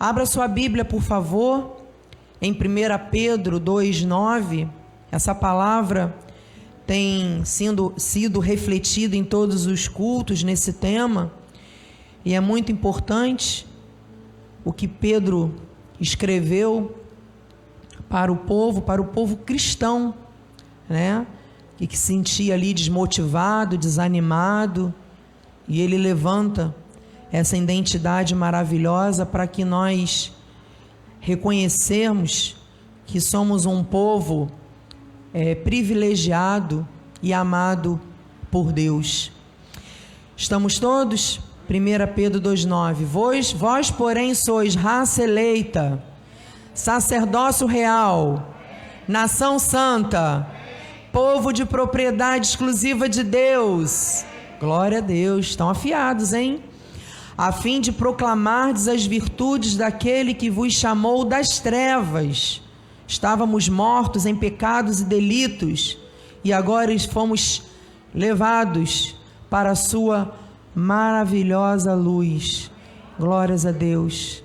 Abra sua Bíblia, por favor, em 1 Pedro 2,9. Essa palavra tem sido, sido refletida em todos os cultos nesse tema, e é muito importante o que Pedro escreveu para o povo, para o povo cristão, né? E que se sentia ali desmotivado, desanimado, e ele levanta essa identidade maravilhosa para que nós reconhecermos que somos um povo é, privilegiado e amado por Deus. Estamos todos? 1 Pedro 2,9: vós, vós, porém, sois raça eleita, sacerdócio real, nação santa, povo de propriedade exclusiva de Deus. Glória a Deus, estão afiados, hein? A fim de proclamardes as virtudes daquele que vos chamou das trevas. Estávamos mortos em pecados e delitos, e agora fomos levados para a sua maravilhosa luz. Glórias a Deus.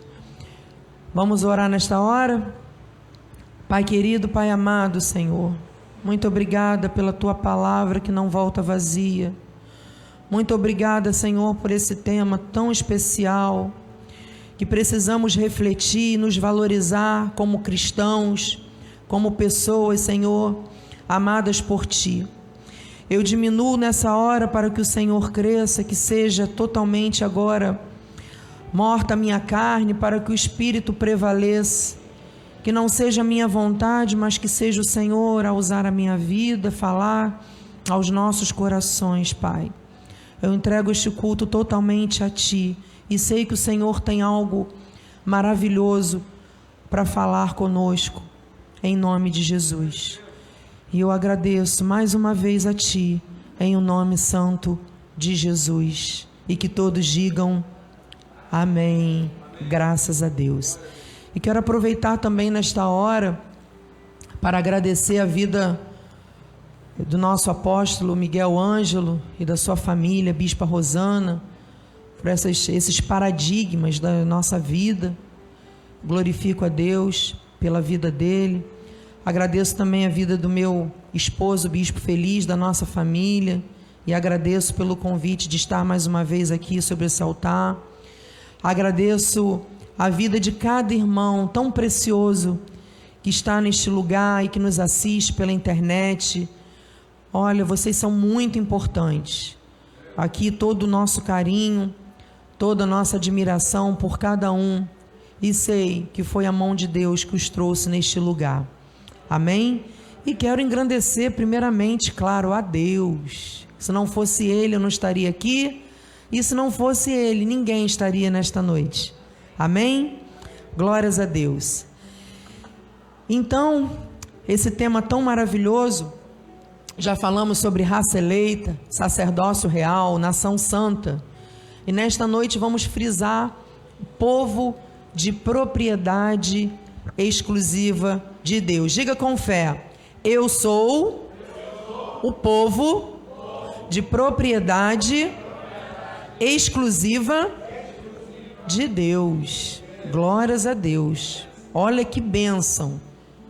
Vamos orar nesta hora? Pai querido, Pai amado, Senhor, muito obrigada pela tua palavra que não volta vazia. Muito obrigada, Senhor, por esse tema tão especial que precisamos refletir e nos valorizar como cristãos, como pessoas, Senhor, amadas por ti. Eu diminuo nessa hora para que o Senhor cresça, que seja totalmente agora morta a minha carne, para que o Espírito prevaleça. Que não seja a minha vontade, mas que seja o Senhor a usar a minha vida, falar aos nossos corações, Pai. Eu entrego este culto totalmente a Ti e sei que o Senhor tem algo maravilhoso para falar conosco, em nome de Jesus. E eu agradeço mais uma vez a Ti, em o nome santo de Jesus. E que todos digam amém, graças a Deus. E quero aproveitar também nesta hora para agradecer a vida do nosso apóstolo Miguel Ângelo e da sua família, Bispa Rosana, por essas, esses paradigmas da nossa vida. Glorifico a Deus pela vida dele. Agradeço também a vida do meu esposo, Bispo Feliz, da nossa família, e agradeço pelo convite de estar mais uma vez aqui sobre esse altar. Agradeço a vida de cada irmão tão precioso que está neste lugar e que nos assiste pela internet. Olha, vocês são muito importantes. Aqui todo o nosso carinho, toda a nossa admiração por cada um. E sei que foi a mão de Deus que os trouxe neste lugar. Amém? E quero engrandecer, primeiramente, claro, a Deus. Se não fosse Ele, eu não estaria aqui. E se não fosse Ele, ninguém estaria nesta noite. Amém? Glórias a Deus. Então, esse tema tão maravilhoso, já falamos sobre raça eleita, sacerdócio real, nação santa. E nesta noite vamos frisar povo de propriedade exclusiva de Deus. Diga com fé: Eu sou o povo de propriedade exclusiva de Deus. Glórias a Deus. Olha que bênção.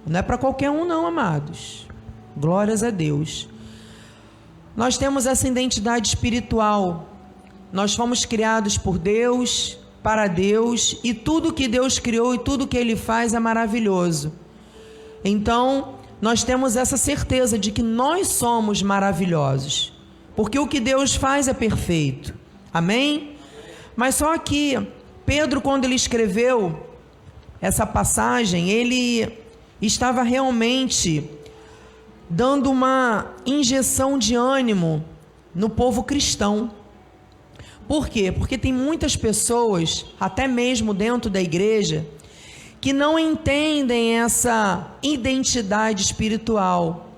Não é para qualquer um, não, amados. Glórias a Deus. Nós temos essa identidade espiritual. Nós fomos criados por Deus para Deus e tudo que Deus criou e tudo que Ele faz é maravilhoso. Então, nós temos essa certeza de que nós somos maravilhosos, porque o que Deus faz é perfeito. Amém? Mas só que Pedro, quando ele escreveu essa passagem, ele estava realmente dando uma injeção de ânimo no povo cristão. Por quê? Porque tem muitas pessoas, até mesmo dentro da igreja, que não entendem essa identidade espiritual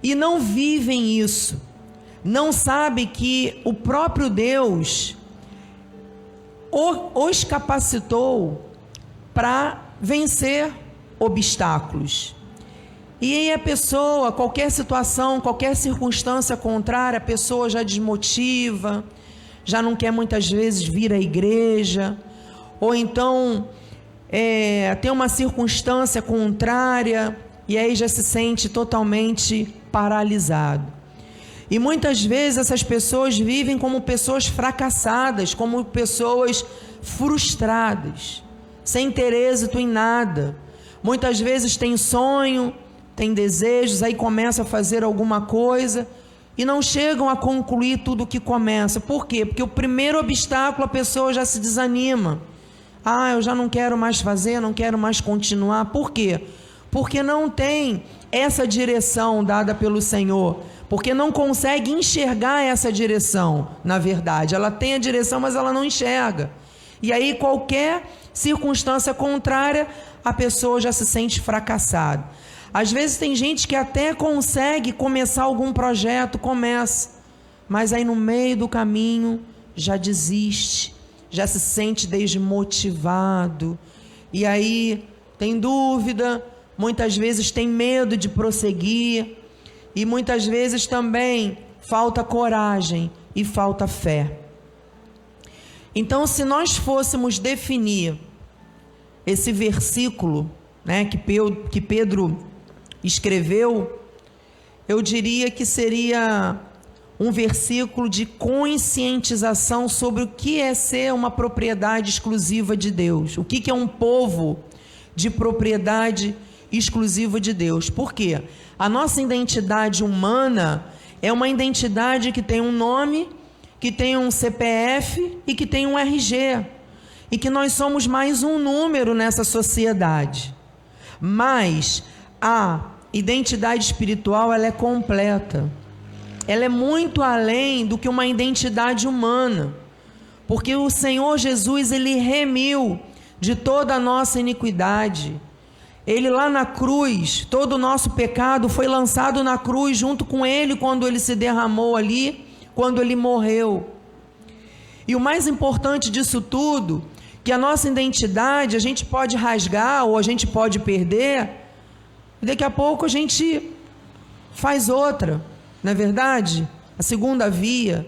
e não vivem isso. Não sabe que o próprio Deus os capacitou para vencer obstáculos. E aí a pessoa, qualquer situação, qualquer circunstância contrária, a pessoa já desmotiva, já não quer muitas vezes vir à igreja, ou então é, tem uma circunstância contrária e aí já se sente totalmente paralisado. E muitas vezes essas pessoas vivem como pessoas fracassadas, como pessoas frustradas, sem ter êxito em nada. Muitas vezes tem sonho, tem desejos, aí começa a fazer alguma coisa e não chegam a concluir tudo o que começa. Por quê? Porque o primeiro obstáculo a pessoa já se desanima. Ah, eu já não quero mais fazer, não quero mais continuar. Por quê? Porque não tem essa direção dada pelo Senhor. Porque não consegue enxergar essa direção, na verdade. Ela tem a direção, mas ela não enxerga. E aí, qualquer circunstância contrária, a pessoa já se sente fracassada. Às vezes tem gente que até consegue começar algum projeto, começa, mas aí no meio do caminho já desiste, já se sente desmotivado, e aí tem dúvida, muitas vezes tem medo de prosseguir, e muitas vezes também falta coragem e falta fé. Então, se nós fôssemos definir esse versículo, né, que Pedro escreveu, eu diria que seria um versículo de conscientização sobre o que é ser uma propriedade exclusiva de Deus, o que é um povo de propriedade exclusiva de Deus. Por quê? A nossa identidade humana é uma identidade que tem um nome, que tem um CPF e que tem um RG. E que nós somos mais um número nessa sociedade. Mas a identidade espiritual ela é completa. Ela é muito além do que uma identidade humana. Porque o Senhor Jesus ele remiu de toda a nossa iniquidade. Ele lá na cruz, todo o nosso pecado foi lançado na cruz junto com ele quando ele se derramou ali, quando ele morreu. E o mais importante disso tudo, que a nossa identidade a gente pode rasgar ou a gente pode perder, e daqui a pouco a gente faz outra, não é verdade? A segunda via,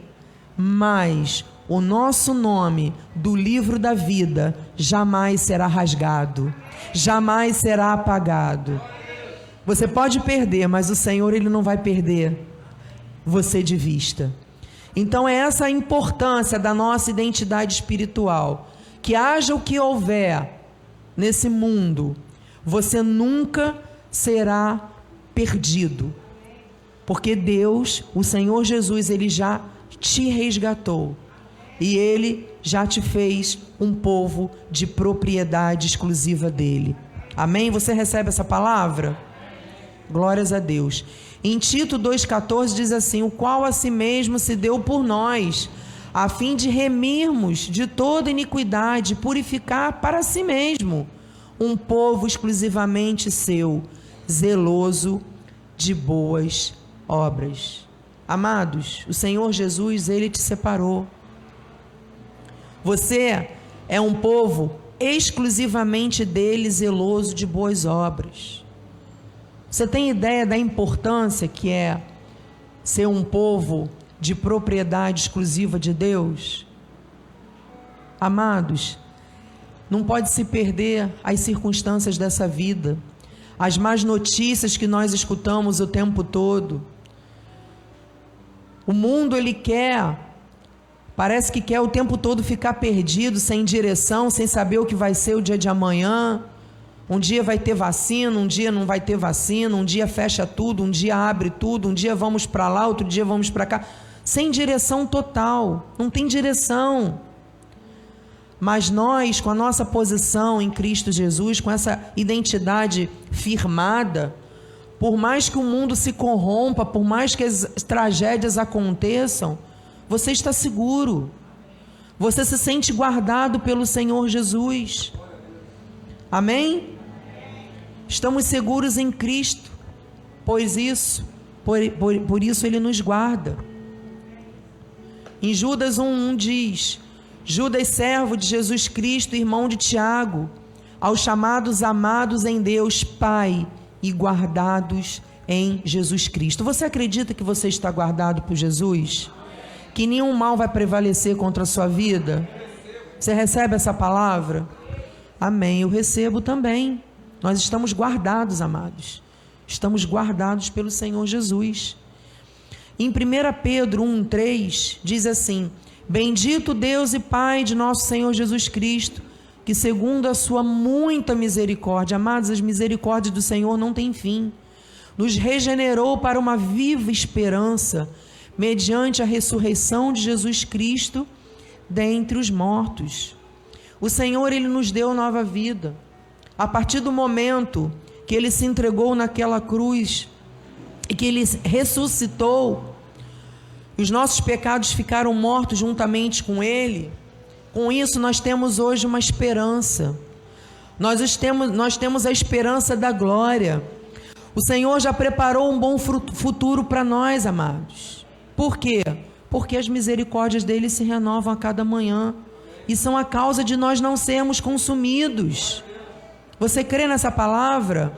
mas o nosso nome do livro da vida jamais será rasgado, jamais será apagado. Você pode perder, mas o Senhor ele não vai perder você de vista. Então é essa a importância da nossa identidade espiritual, que haja o que houver nesse mundo, você nunca será perdido. Porque Deus, o Senhor Jesus, ele já te resgatou e ele já te fez um povo de propriedade exclusiva dele. Amém? Você recebe essa palavra? Glórias a Deus. Em Tito 2,14 diz assim: O qual a si mesmo se deu por nós, a fim de remirmos de toda iniquidade, purificar para si mesmo um povo exclusivamente seu, zeloso de boas obras. Amados, o Senhor Jesus, ele te separou. Você é um povo exclusivamente dele, zeloso de boas obras. Você tem ideia da importância que é ser um povo de propriedade exclusiva de Deus? Amados, não pode se perder as circunstâncias dessa vida as más notícias que nós escutamos o tempo todo. O mundo ele quer, parece que quer o tempo todo ficar perdido, sem direção, sem saber o que vai ser o dia de amanhã. Um dia vai ter vacina, um dia não vai ter vacina, um dia fecha tudo, um dia abre tudo, um dia vamos para lá, outro dia vamos para cá. Sem direção total, não tem direção. Mas nós, com a nossa posição em Cristo Jesus, com essa identidade firmada, por mais que o mundo se corrompa, por mais que as tragédias aconteçam, você está seguro. Você se sente guardado pelo Senhor Jesus. Amém? Estamos seguros em Cristo, pois isso, por, por, por isso Ele nos guarda. Em Judas 1,1 diz: Judas, servo de Jesus Cristo, irmão de Tiago, aos chamados amados em Deus, Pai e guardados em Jesus Cristo. Você acredita que você está guardado por Jesus? Que nenhum mal vai prevalecer contra a sua vida? Você recebe essa palavra? Amém. Eu recebo também. Nós estamos guardados, amados. Estamos guardados pelo Senhor Jesus. Em 1 Pedro 1,3 diz assim: Bendito Deus e Pai de nosso Senhor Jesus Cristo, que segundo a sua muita misericórdia, amados, as misericórdias do Senhor não têm fim, nos regenerou para uma viva esperança, mediante a ressurreição de Jesus Cristo dentre os mortos. O Senhor, Ele nos deu nova vida. A partir do momento que Ele se entregou naquela cruz e que Ele ressuscitou, os nossos pecados ficaram mortos juntamente com Ele. Com isso, nós temos hoje uma esperança. Nós temos, nós temos a esperança da glória. O Senhor já preparou um bom futuro para nós, amados. Por quê? Porque as misericórdias dele se renovam a cada manhã e são a causa de nós não sermos consumidos. Você crê nessa palavra?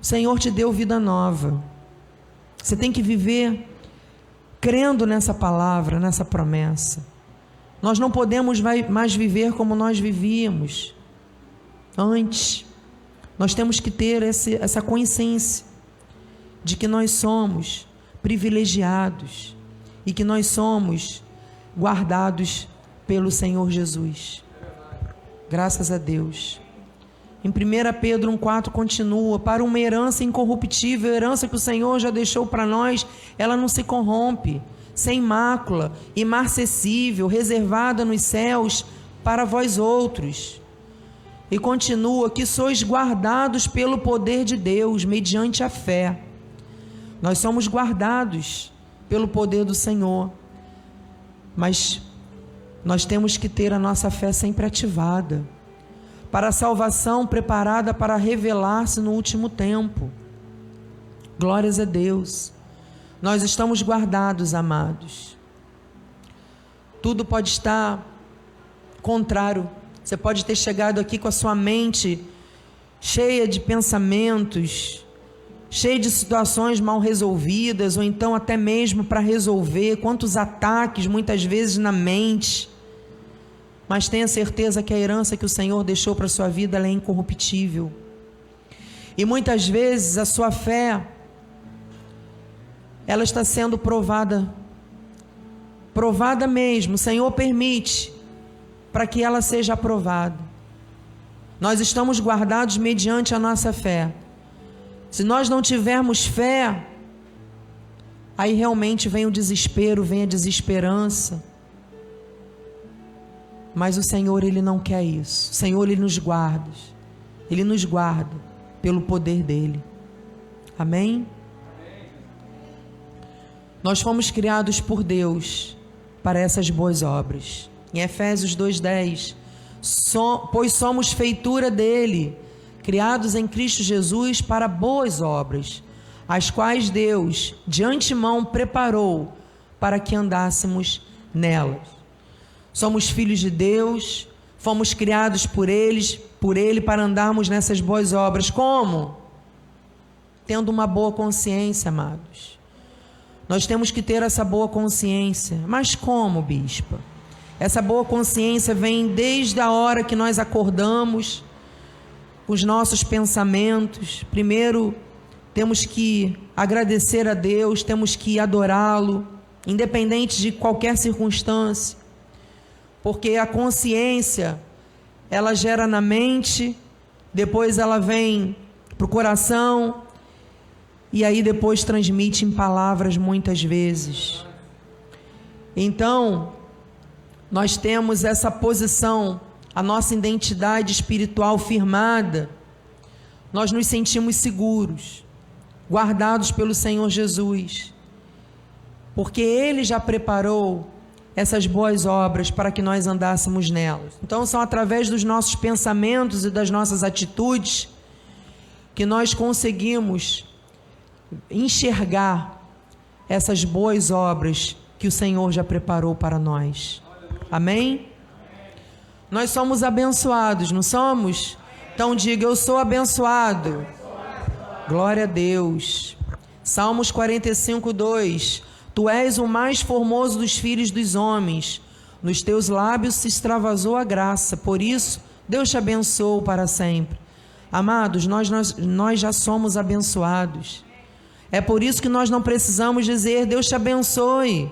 O Senhor te deu vida nova. Você tem que viver crendo nessa palavra, nessa promessa. Nós não podemos mais viver como nós vivíamos antes. Nós temos que ter esse, essa consciência de que nós somos privilegiados e que nós somos guardados pelo Senhor Jesus. Graças a Deus. Em 1 Pedro 1,4 continua: Para uma herança incorruptível, herança que o Senhor já deixou para nós, ela não se corrompe, sem mácula, imarcessível, reservada nos céus para vós outros. E continua: Que sois guardados pelo poder de Deus, mediante a fé. Nós somos guardados pelo poder do Senhor, mas nós temos que ter a nossa fé sempre ativada para a salvação preparada para revelar-se no último tempo. Glórias a Deus. Nós estamos guardados, amados. Tudo pode estar contrário. Você pode ter chegado aqui com a sua mente cheia de pensamentos, cheia de situações mal resolvidas, ou então até mesmo para resolver. Quantos ataques muitas vezes na mente mas tenha certeza que a herança que o Senhor deixou para a sua vida é incorruptível. E muitas vezes a sua fé ela está sendo provada provada mesmo. O Senhor permite para que ela seja aprovada. Nós estamos guardados mediante a nossa fé. Se nós não tivermos fé, aí realmente vem o desespero, vem a desesperança mas o Senhor, Ele não quer isso. O Senhor, Ele nos guarda. Ele nos guarda pelo poder dEle. Amém? Nós fomos criados por Deus para essas boas obras. Em Efésios 2,10, so, pois somos feitura dele, criados em Cristo Jesus para boas obras, as quais Deus de antemão preparou para que andássemos nelas. Somos filhos de Deus, fomos criados por eles, por ele para andarmos nessas boas obras. Como? Tendo uma boa consciência, amados. Nós temos que ter essa boa consciência. Mas como, bispa? Essa boa consciência vem desde a hora que nós acordamos, os nossos pensamentos. Primeiro, temos que agradecer a Deus, temos que adorá-lo, independente de qualquer circunstância porque a consciência ela gera na mente, depois ela vem para o coração e aí depois transmite em palavras muitas vezes. Então, nós temos essa posição, a nossa identidade espiritual firmada, nós nos sentimos seguros, guardados pelo Senhor Jesus, porque Ele já preparou essas boas obras para que nós andássemos nelas. Então, são através dos nossos pensamentos e das nossas atitudes que nós conseguimos enxergar essas boas obras que o Senhor já preparou para nós. Amém? Nós somos abençoados, não somos? Então diga: Eu sou abençoado. Glória a Deus. Salmos 45, 2. Tu és o mais formoso dos filhos dos homens. Nos teus lábios se extravasou a graça, por isso Deus te abençoe para sempre. Amados, nós, nós, nós já somos abençoados. É por isso que nós não precisamos dizer Deus te abençoe.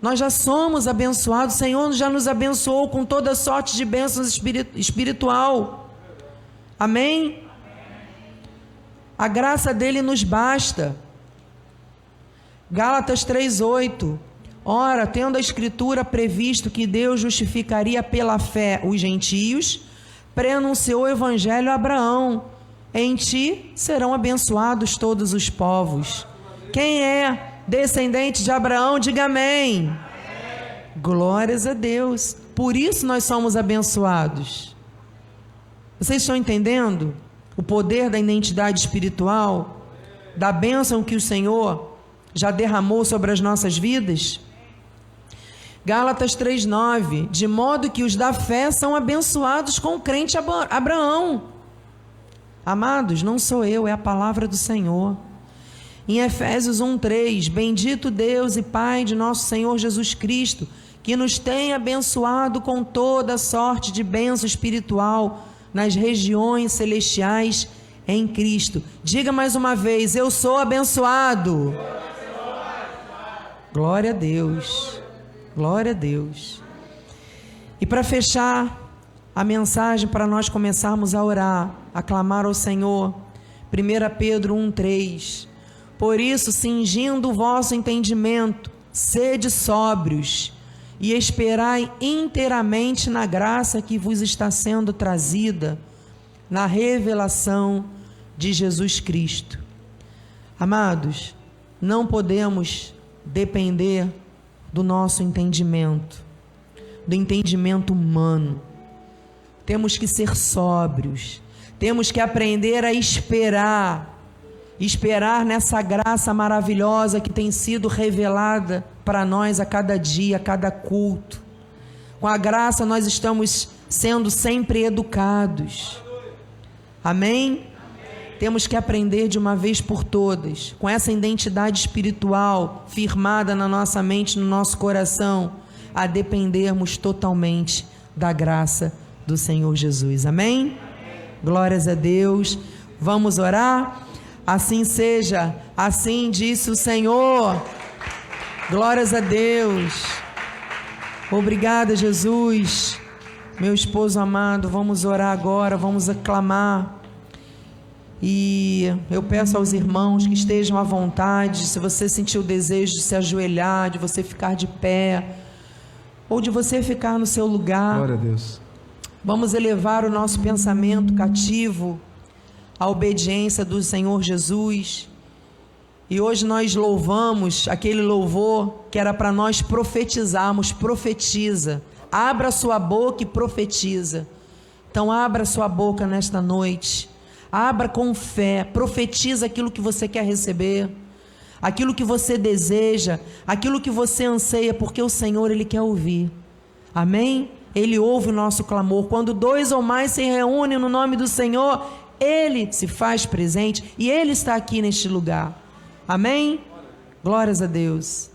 Nós já somos abençoados, o Senhor já nos abençoou com toda sorte de bênçãos espiritual. Amém? A graça dele nos basta. Gálatas 3:8. Ora, tendo a escritura previsto que Deus justificaria pela fé os gentios, preanunciou o evangelho a Abraão: Em ti serão abençoados todos os povos. Quem é descendente de Abraão, diga amém. amém. Glórias a Deus. Por isso nós somos abençoados. Vocês estão entendendo o poder da identidade espiritual, da bênção que o Senhor já derramou sobre as nossas vidas? Gálatas 3:9, de modo que os da fé são abençoados com o crente Abraão. Amados, não sou eu, é a palavra do Senhor. Em Efésios 1:3, bendito Deus e Pai de nosso Senhor Jesus Cristo, que nos tem abençoado com toda sorte de bênção espiritual nas regiões celestiais em Cristo. Diga mais uma vez: eu sou abençoado. Glória a Deus. Glória a Deus. E para fechar a mensagem, para nós começarmos a orar, a clamar ao Senhor, 1 Pedro 1,3: Por isso, cingindo o vosso entendimento, sede sóbrios e esperai inteiramente na graça que vos está sendo trazida, na revelação de Jesus Cristo. Amados, não podemos depender do nosso entendimento, do entendimento humano. Temos que ser sóbrios, temos que aprender a esperar, esperar nessa graça maravilhosa que tem sido revelada para nós a cada dia, a cada culto. Com a graça nós estamos sendo sempre educados. Amém? Temos que aprender de uma vez por todas, com essa identidade espiritual firmada na nossa mente, no nosso coração, a dependermos totalmente da graça do Senhor Jesus. Amém? Glórias a Deus. Vamos orar? Assim seja, assim disse o Senhor. Glórias a Deus. Obrigada, Jesus. Meu esposo amado, vamos orar agora, vamos aclamar. E eu peço aos irmãos que estejam à vontade, se você sentir o desejo de se ajoelhar, de você ficar de pé, ou de você ficar no seu lugar. Glória a Deus. Vamos elevar o nosso pensamento cativo à obediência do Senhor Jesus. E hoje nós louvamos aquele louvor que era para nós profetizarmos, profetiza. Abra sua boca e profetiza. Então abra sua boca nesta noite Abra com fé, profetiza aquilo que você quer receber, aquilo que você deseja, aquilo que você anseia, porque o Senhor ele quer ouvir. Amém? Ele ouve o nosso clamor. Quando dois ou mais se reúnem no nome do Senhor, ele se faz presente e ele está aqui neste lugar. Amém? Glórias a Deus.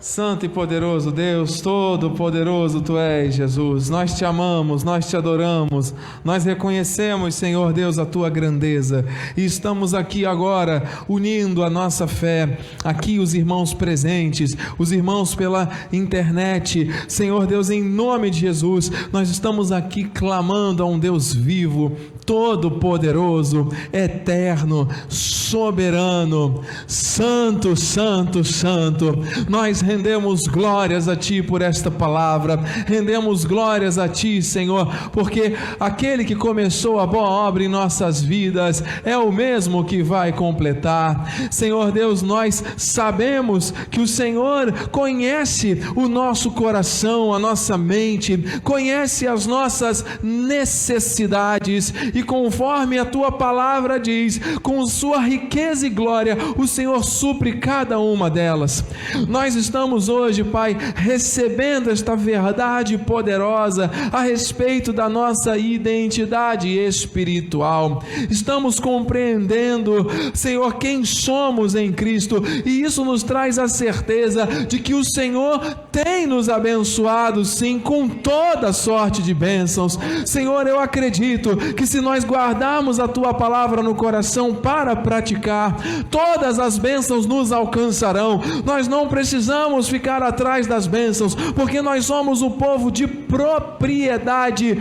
Santo e poderoso Deus, todo-poderoso Tu és, Jesus. Nós te amamos, nós te adoramos, nós reconhecemos, Senhor Deus, a Tua grandeza e estamos aqui agora unindo a nossa fé, aqui os irmãos presentes, os irmãos pela internet. Senhor Deus, em nome de Jesus, nós estamos aqui clamando a um Deus vivo, todo-poderoso, eterno, soberano, santo, santo, santo. Nós rendemos glórias a Ti por esta palavra, rendemos glórias a Ti, Senhor, porque aquele que começou a boa obra em nossas vidas é o mesmo que vai completar. Senhor Deus, nós sabemos que o Senhor conhece o nosso coração, a nossa mente, conhece as nossas necessidades e conforme a tua palavra diz, com sua riqueza e glória, o Senhor supre cada uma delas. Nós estamos estamos hoje, Pai, recebendo esta verdade poderosa a respeito da nossa identidade espiritual. Estamos compreendendo, Senhor, quem somos em Cristo, e isso nos traz a certeza de que o Senhor tem nos abençoado, sim, com toda sorte de bênçãos. Senhor, eu acredito que se nós guardarmos a tua palavra no coração para praticar, todas as bênçãos nos alcançarão. Nós não precisamos ficar atrás das bênçãos, porque nós somos o povo de propriedade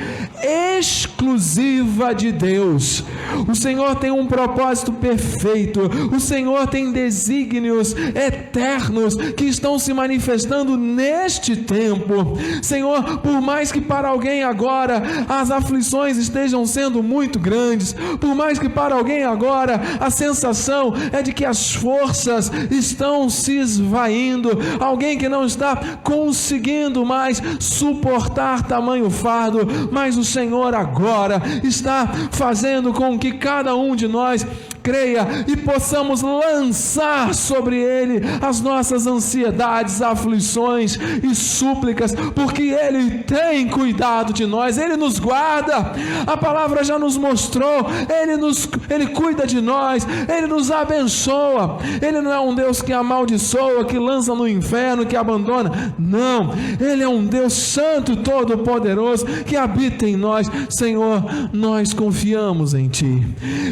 exclusiva de Deus. O Senhor tem um propósito perfeito, o Senhor tem desígnios eternos que estão se manifestando neste tempo. Senhor, por mais que para alguém agora as aflições estejam sendo muito grandes, por mais que para alguém agora a sensação é de que as forças estão se esvaindo, alguém que não está conseguindo mais suportar tamanho fardo, mas o Senhor agora está fazendo com que cada um de nós creia e possamos lançar sobre Ele as nossas ansiedades, aflições e súplicas, porque Ele tem cuidado de nós, Ele nos guarda, a palavra já nos mostrou, Ele, nos, Ele cuida de nós, Ele nos abençoa, Ele não é um Deus que amaldiçoa, que lança no inferno, que abandona, não, Ele é um Deus santo, todo-poderoso, que habita em nós, Senhor, nós confiamos em Ti,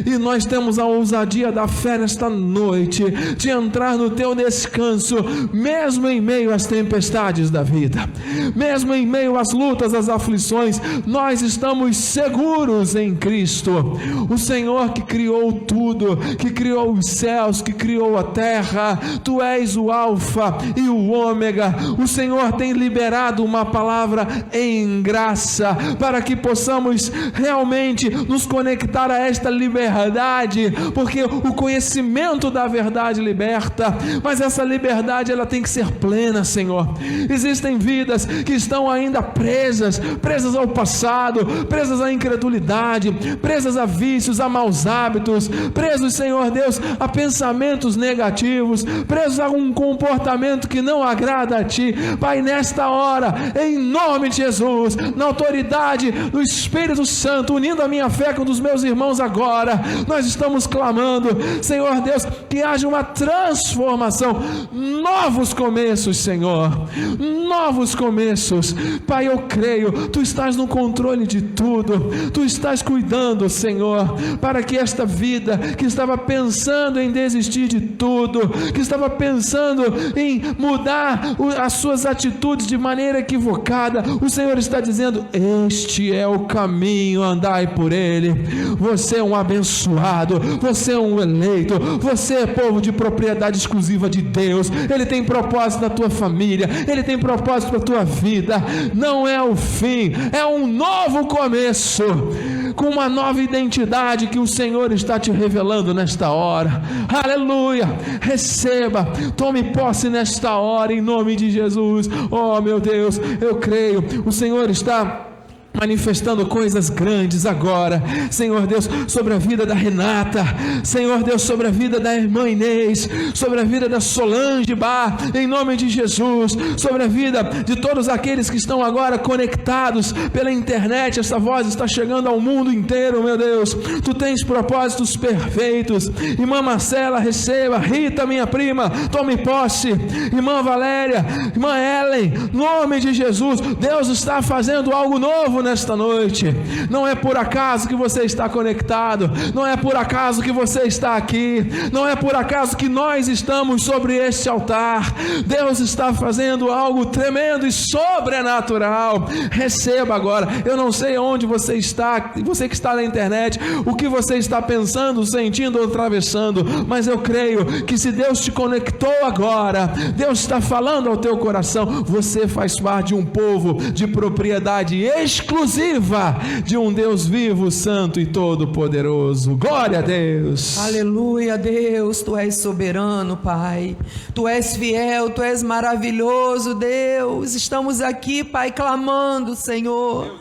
e nós temos a ousadia da fé nesta noite, de entrar no teu descanso, mesmo em meio às tempestades da vida, mesmo em meio às lutas, às aflições, nós estamos seguros em Cristo. O Senhor que criou tudo, que criou os céus, que criou a terra, tu és o Alfa e o Ômega. O Senhor tem liberado uma palavra em graça para que possamos realmente nos conectar a esta liberdade porque o conhecimento da verdade liberta, mas essa liberdade ela tem que ser plena, Senhor. Existem vidas que estão ainda presas, presas ao passado, presas à incredulidade, presas a vícios, a maus hábitos, presos, Senhor Deus, a pensamentos negativos, presos a um comportamento que não agrada a Ti. Pai, nesta hora, em nome de Jesus, na autoridade do Espírito Santo, unindo a minha fé com dos meus irmãos agora, nós estamos clamando Senhor Deus, que haja uma transformação, novos começos, Senhor, novos começos. Pai, eu creio, tu estás no controle de tudo, tu estás cuidando, Senhor, para que esta vida que estava pensando em desistir de tudo, que estava pensando em mudar as suas atitudes de maneira equivocada, o Senhor está dizendo: Este é o caminho, andai por ele. Você é um abençoado, você é um eleito, você é povo de propriedade exclusiva de Deus. Ele tem propósito na tua família, ele tem propósito para a tua vida. Não é o fim, é um novo começo, com uma nova identidade que o Senhor está te revelando nesta hora. Aleluia! Receba, tome posse nesta hora em nome de Jesus. Oh, meu Deus, eu creio, o Senhor está manifestando coisas grandes agora, Senhor Deus, sobre a vida da Renata, Senhor Deus, sobre a vida da irmã Inês, sobre a vida da Solange Bar, em nome de Jesus, sobre a vida de todos aqueles que estão agora conectados pela internet. Essa voz está chegando ao mundo inteiro, meu Deus. Tu tens propósitos perfeitos. Irmã Marcela, receba. Rita, minha prima, tome posse. Irmã Valéria, irmã Ellen, nome de Jesus, Deus está fazendo algo novo nesta noite. Não é por acaso que você está conectado, não é por acaso que você está aqui, não é por acaso que nós estamos sobre este altar. Deus está fazendo algo tremendo e sobrenatural. Receba agora. Eu não sei onde você está, você que está na internet, o que você está pensando, sentindo ou atravessando, mas eu creio que se Deus te conectou agora, Deus está falando ao teu coração, você faz parte de um povo de propriedade exclusiva exclusiva de um Deus vivo, santo e todo-poderoso. Glória a Deus. Aleluia, Deus, tu és soberano, Pai. Tu és fiel, tu és maravilhoso, Deus. Estamos aqui, Pai, clamando, Senhor.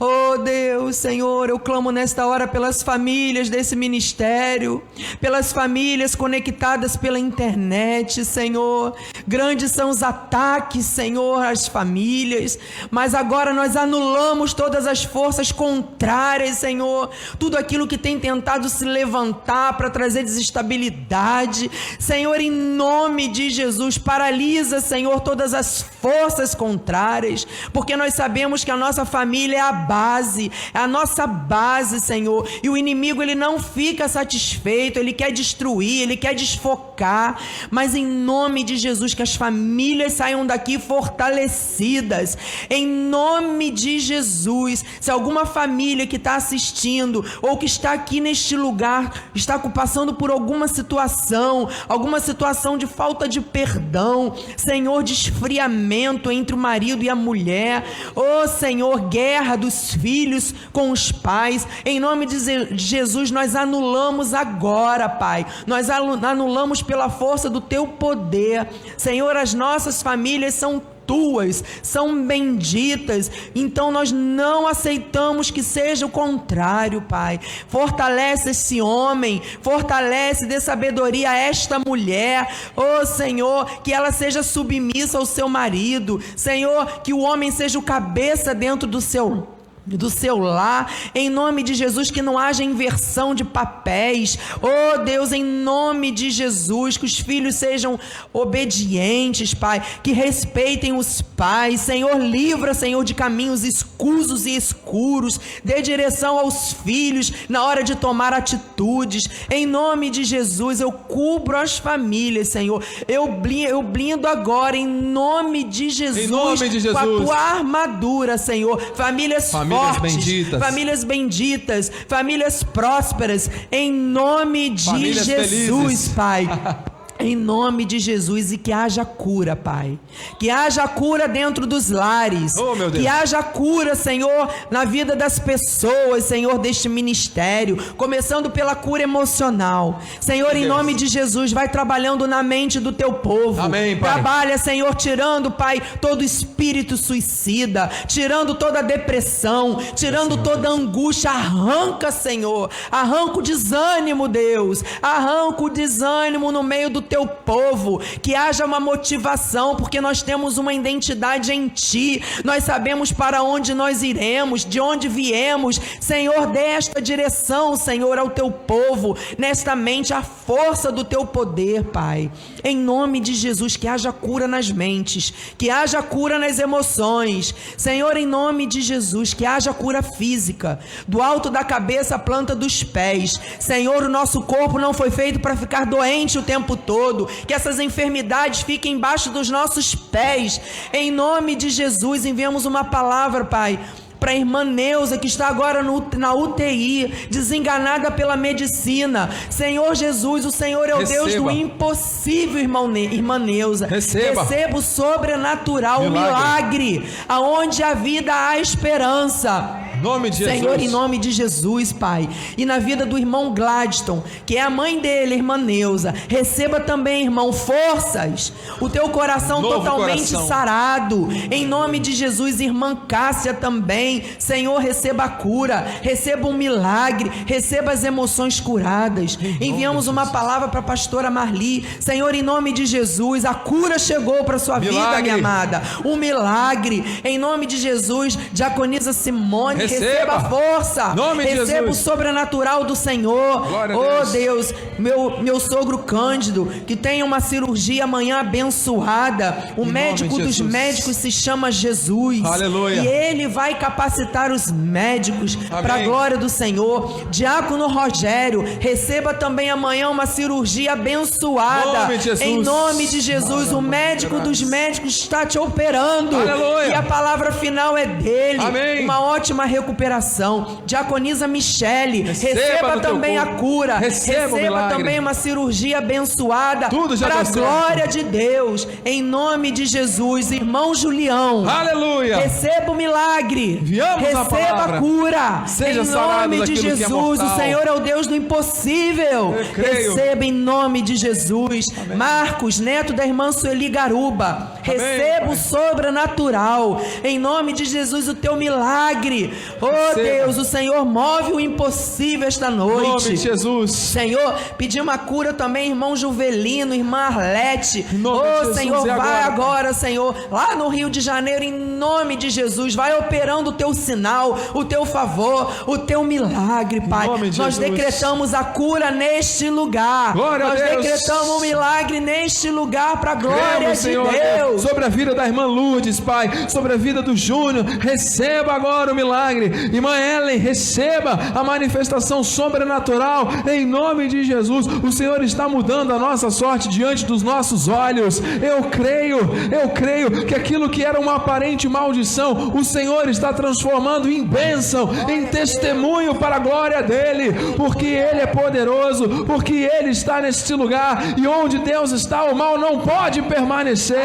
Oh Deus, Senhor, eu clamo nesta hora pelas famílias desse ministério, pelas famílias conectadas pela internet, Senhor. Grandes são os ataques, Senhor, às famílias, mas agora nós anulamos todas as forças contrárias, Senhor. Tudo aquilo que tem tentado se levantar para trazer desestabilidade, Senhor, em nome de Jesus, paralisa, Senhor, todas as forças contrárias, porque nós sabemos que a nossa família é a base, é a nossa base, Senhor. E o inimigo ele não fica satisfeito, ele quer destruir, ele quer desfocar, mas em nome de Jesus que as famílias saiam daqui fortalecidas. Em nome de Jesus, se alguma família que está assistindo ou que está aqui neste lugar está passando por alguma situação, alguma situação de falta de perdão, Senhor, de esfriamento entre o marido e a mulher, oh Senhor, guerra dos filhos com os pais. Em nome de Jesus, nós anulamos agora, Pai. Nós anulamos pela força do teu poder. Senhor, as nossas famílias são tuas, são benditas. Então nós não aceitamos que seja o contrário, Pai. Fortalece esse homem, fortalece de sabedoria esta mulher. Oh Senhor, que ela seja submissa ao seu marido. Senhor, que o homem seja o cabeça dentro do seu do seu lar, em nome de Jesus, que não haja inversão de papéis, oh Deus, em nome de Jesus, que os filhos sejam obedientes, Pai, que respeitem os pais, Senhor, livra, Senhor, de caminhos escusos e escuros, dê direção aos filhos na hora de tomar atitudes, em nome de Jesus, eu cubro as famílias, Senhor, eu blindo, eu blindo agora, em nome de Jesus, em nome de Jesus. com a tua armadura, Senhor, famílias, famílias fortes, benditas. famílias benditas, famílias prósperas, em nome de famílias Jesus, felizes. Pai. Em nome de Jesus e que haja cura, Pai. Que haja cura dentro dos lares. Oh, que haja cura, Senhor, na vida das pessoas, Senhor, deste ministério. Começando pela cura emocional. Senhor, em nome de Jesus, vai trabalhando na mente do teu povo. Amém, Pai. Trabalha, Senhor, tirando, Pai, todo espírito suicida, tirando toda depressão, tirando toda angústia. Arranca, Senhor. Arranca o desânimo, Deus. Arranca o desânimo no meio do teu povo, que haja uma motivação, porque nós temos uma identidade em ti, nós sabemos para onde nós iremos, de onde viemos. Senhor, dê esta direção, Senhor, ao teu povo, nesta mente, a força do teu poder, Pai. Em nome de Jesus, que haja cura nas mentes, que haja cura nas emoções. Senhor, em nome de Jesus, que haja cura física, do alto da cabeça à planta dos pés. Senhor, o nosso corpo não foi feito para ficar doente o tempo todo que essas enfermidades fiquem embaixo dos nossos pés. Em nome de Jesus, enviamos uma palavra, Pai para a irmã Neuza, que está agora no, na UTI, desenganada pela medicina. Senhor Jesus, o Senhor é o Receba. Deus do impossível, irmão ne irmã Neuza. Receba. Receba o sobrenatural, o milagre. milagre, aonde a vida há esperança. Nome de Senhor, Jesus. em nome de Jesus, Pai. E na vida do irmão Gladstone, que é a mãe dele, irmã Neuza. Receba também, irmão, forças. O teu coração Novo totalmente coração. sarado. Em nome de Jesus, irmã Cássia também. Senhor, receba a cura. Receba um milagre. Receba as emoções curadas. Enviamos uma palavra para a pastora Marli. Senhor, em nome de Jesus, a cura chegou para sua milagre. vida, minha amada. Um milagre. Em nome de Jesus, diaconisa Simone receba, força, Nome receba de o sobrenatural do Senhor. Glória oh Deus. Deus, meu, meu sogro Cândido, que tem uma cirurgia amanhã abençoada. O em médico dos médicos se chama Jesus. Aleluia. E ele vai capacitar os médicos para a glória do Senhor. Diácono Rogério, receba também amanhã uma cirurgia abençoada. Nome em nome de Jesus, o médico dos médicos está te operando. Aleluia. E a palavra final é dele. Amém. Uma ótima recuperação. Diaconisa Michele, receba, receba também a cura. Receba, receba também uma cirurgia abençoada. Tudo já Para a glória de Deus, em nome de Jesus, irmão Julião. Aleluia. Receba o milagre. Viamos receba a, a cura. Seja em nome de é Jesus, é o Senhor é o Deus do impossível. Receba em nome de Jesus. Amém. Marcos, neto da irmã Sueli Garuba. Receba o sobrenatural. Em nome de Jesus, o teu milagre. Oh Deus, o Senhor move o impossível esta noite. Em nome de Jesus. Senhor, pedimos uma cura também, irmão Juvelino, irmã Arlete. Oh Senhor, vai agora. agora, Senhor, lá no Rio de Janeiro, em nome de Jesus, vai operando o teu sinal, o teu favor, o teu milagre, Pai. De Nós Jesus. decretamos a cura neste lugar. Glória Nós Deus. decretamos o um milagre neste lugar para a glória Cremos, de Senhor, Deus. Sobre a vida da irmã Lourdes, Pai, sobre a vida do Júnior, receba agora o milagre. Irmã Ellen, receba a manifestação sobrenatural em nome de Jesus. O Senhor está mudando a nossa sorte diante dos nossos olhos. Eu creio, eu creio que aquilo que era uma aparente maldição, o Senhor está transformando em bênção, em testemunho para a glória dele, porque ele é poderoso, porque ele está neste lugar e onde Deus está, o mal não pode permanecer.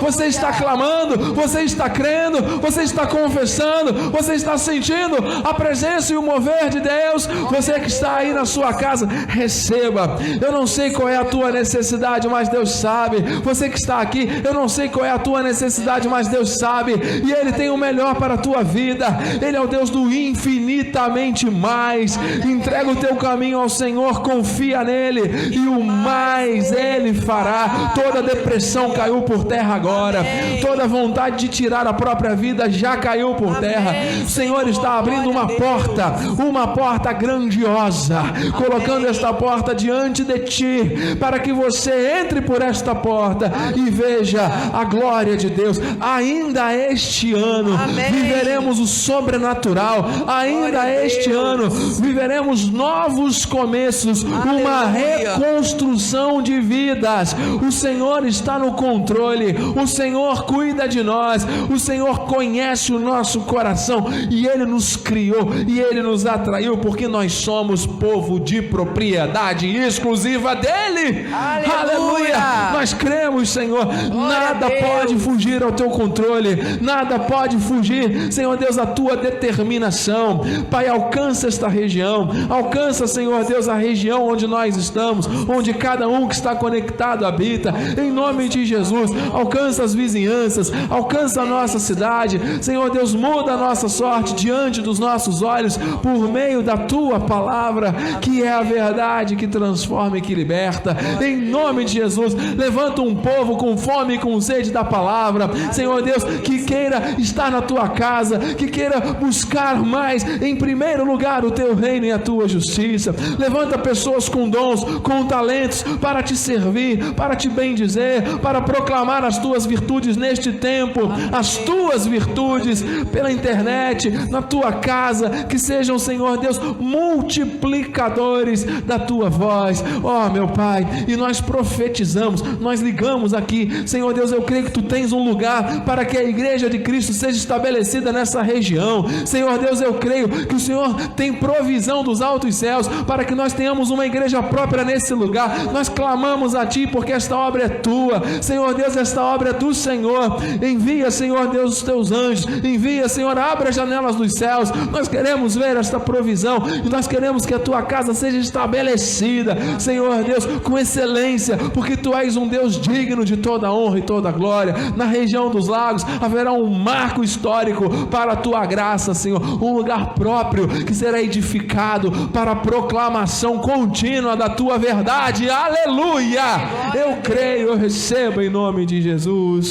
Você está clamando, você está crendo, você está confessando, você está sentindo a presença e o mover de Deus. Você que está aí na sua casa, receba. Eu não sei qual é a tua necessidade, mas Deus sabe. Você que está aqui, eu não sei qual é a tua necessidade, mas Deus sabe. E Ele tem o melhor para a tua vida. Ele é o Deus do infinitamente mais. Entrega o teu caminho ao Senhor, confia nele e o mais Ele fará. Toda depressão caiu por terra agora. Toda vontade de tirar a própria vida já caiu por terra. O Senhor está abrindo uma porta, uma porta grandiosa, colocando esta porta diante de ti, para que você entre por esta porta e veja a glória de Deus. Ainda este ano viveremos o sobrenatural. Ainda este ano viveremos novos começos, uma reconstrução de vidas. O Senhor está no controle. O Senhor cuida de nós. O Senhor conhece o nosso coração e ele nos criou e ele nos atraiu porque nós somos povo de propriedade exclusiva dele. Aleluia! Aleluia. Nós cremos, Senhor. Glória nada pode fugir ao teu controle, nada pode fugir, Senhor Deus, a tua determinação. Pai, alcança esta região, alcança, Senhor Deus, a região onde nós estamos, onde cada um que está conectado habita. Em nome de Jesus, alcança as vizinhanças, alcança a nossa cidade. Senhor Deus, muda a nossa sorte diante dos nossos olhos por meio da tua palavra, que é a verdade que transforma e que liberta. Em nome de Jesus, levanta um povo com fome e com sede da palavra. Senhor Deus, que queira estar na tua casa, que queira buscar mais em primeiro lugar o teu reino e a tua justiça. Levanta pessoas com dons, com talentos para te servir, para te bendizer, para proclamar as tuas virtudes neste tempo, as tuas virtudes pela internet, na tua casa, que sejam, Senhor Deus, multiplicadores da tua voz. Ó, oh, meu Pai, e nós profetizamos, nós ligamos aqui, Senhor Deus, eu creio que tu tens um lugar para que a igreja de Cristo seja estabelecida nessa região. Senhor Deus, eu creio que o Senhor tem provisão dos altos céus para que nós tenhamos uma igreja própria nesse lugar. Nós clamamos a ti porque esta obra é tua. Senhor Deus, esta obra é do Senhor. Envia, Senhor Deus, os teus anjos. Envia, Senhor, abre as janelas dos céus. Nós queremos ver esta provisão e nós queremos que a tua casa seja estabelecida, Senhor Deus, com excelência, porque tu és um Deus digno de toda honra e toda glória. Na região dos lagos haverá um marco histórico para a tua graça, Senhor, um lugar próprio que será edificado para a proclamação contínua da tua verdade. Aleluia! Eu creio, eu recebo em nome de Jesus.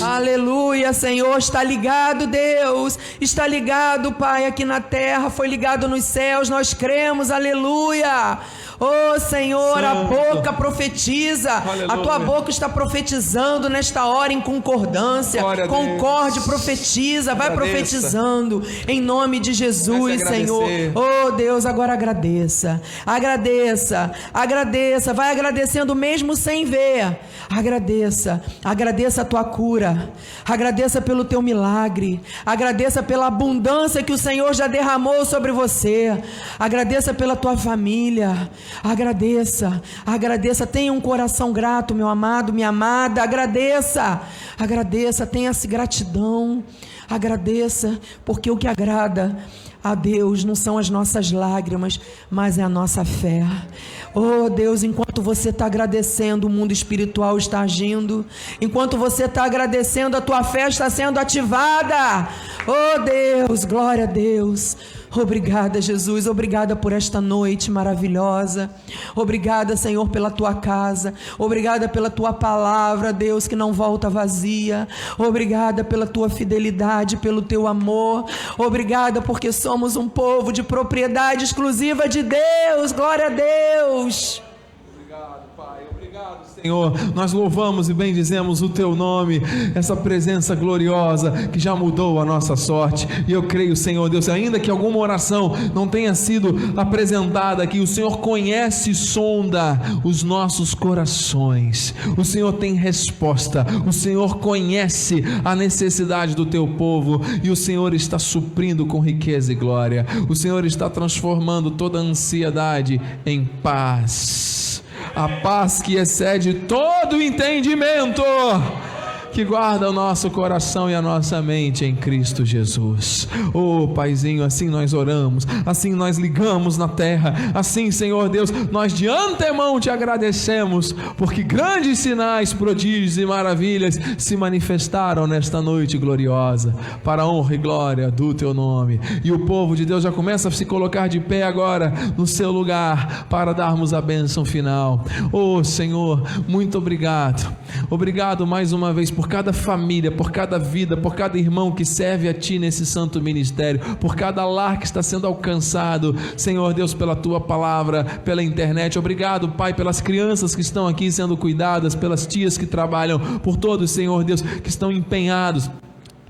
Aleluia, Senhor, está ligado, Deus, está ligado, Pai, aqui na terra, foi ligado nos céus, nós cremos, aleluia. Oh Senhor, Santo. a boca profetiza, Aleluia. a tua boca está profetizando nesta hora em concordância. Concorde, profetiza, vai agradeça. profetizando em nome de Jesus, Senhor. Oh Deus, agora agradeça, agradeça, agradeça, vai agradecendo mesmo sem ver. Agradeça, agradeça a tua cura, agradeça pelo teu milagre, agradeça pela abundância que o Senhor já derramou sobre você, agradeça pela tua família, Agradeça, agradeça, tenha um coração grato, meu amado, minha amada, agradeça, agradeça, tenha-se gratidão, agradeça, porque o que agrada a Deus não são as nossas lágrimas, mas é a nossa fé. Oh Deus, enquanto você está agradecendo, o mundo espiritual está agindo. Enquanto você está agradecendo, a tua fé está sendo ativada. Oh Deus, glória a Deus. Obrigada, Jesus. Obrigada por esta noite maravilhosa. Obrigada, Senhor, pela tua casa. Obrigada pela tua palavra, Deus, que não volta vazia. Obrigada pela tua fidelidade, pelo teu amor. Obrigada porque somos um povo de propriedade exclusiva de Deus. Glória a Deus. Senhor, nós louvamos e bendizemos o Teu nome, essa presença gloriosa que já mudou a nossa sorte. E eu creio, Senhor Deus, ainda que alguma oração não tenha sido apresentada aqui, o Senhor conhece e sonda os nossos corações. O Senhor tem resposta, o Senhor conhece a necessidade do Teu povo e o Senhor está suprindo com riqueza e glória. O Senhor está transformando toda ansiedade em paz a paz que excede todo entendimento que guarda o nosso coração e a nossa mente em Cristo Jesus. Oh, Paizinho, assim nós oramos, assim nós ligamos na terra, assim, Senhor Deus, nós de antemão te agradecemos, porque grandes sinais, prodígios e maravilhas se manifestaram nesta noite gloriosa, para a honra e glória do teu nome. E o povo de Deus já começa a se colocar de pé agora no seu lugar para darmos a bênção final. Oh, Senhor, muito obrigado. Obrigado mais uma vez por por cada família, por cada vida, por cada irmão que serve a Ti nesse santo ministério, por cada lar que está sendo alcançado, Senhor Deus, pela Tua palavra, pela internet. Obrigado, Pai, pelas crianças que estão aqui sendo cuidadas, pelas tias que trabalham, por todos, Senhor Deus, que estão empenhados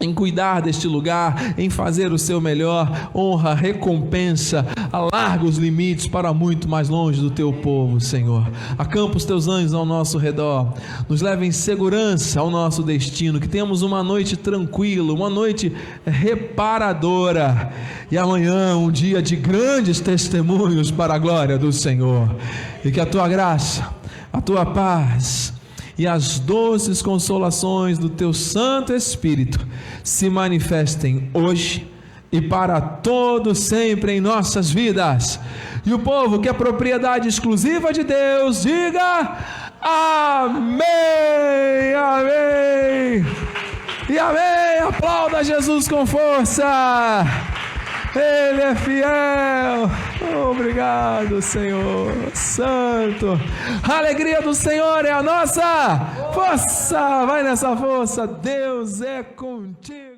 em cuidar deste lugar, em fazer o seu melhor, honra, recompensa, alarga os limites para muito mais longe do teu povo, Senhor. Acampa os teus anjos ao nosso redor, nos leva em segurança ao nosso destino, que tenhamos uma noite tranquila, uma noite reparadora, e amanhã um dia de grandes testemunhos para a glória do Senhor, e que a tua graça, a tua paz, e as doces consolações do teu Santo Espírito se manifestem hoje e para todo sempre em nossas vidas. E o povo que é propriedade exclusiva de Deus, diga amém, amém. E amém. Aplauda Jesus com força. Ele é fiel. Obrigado, Senhor Santo. A alegria do Senhor é a nossa força. Vai nessa força. Deus é contigo.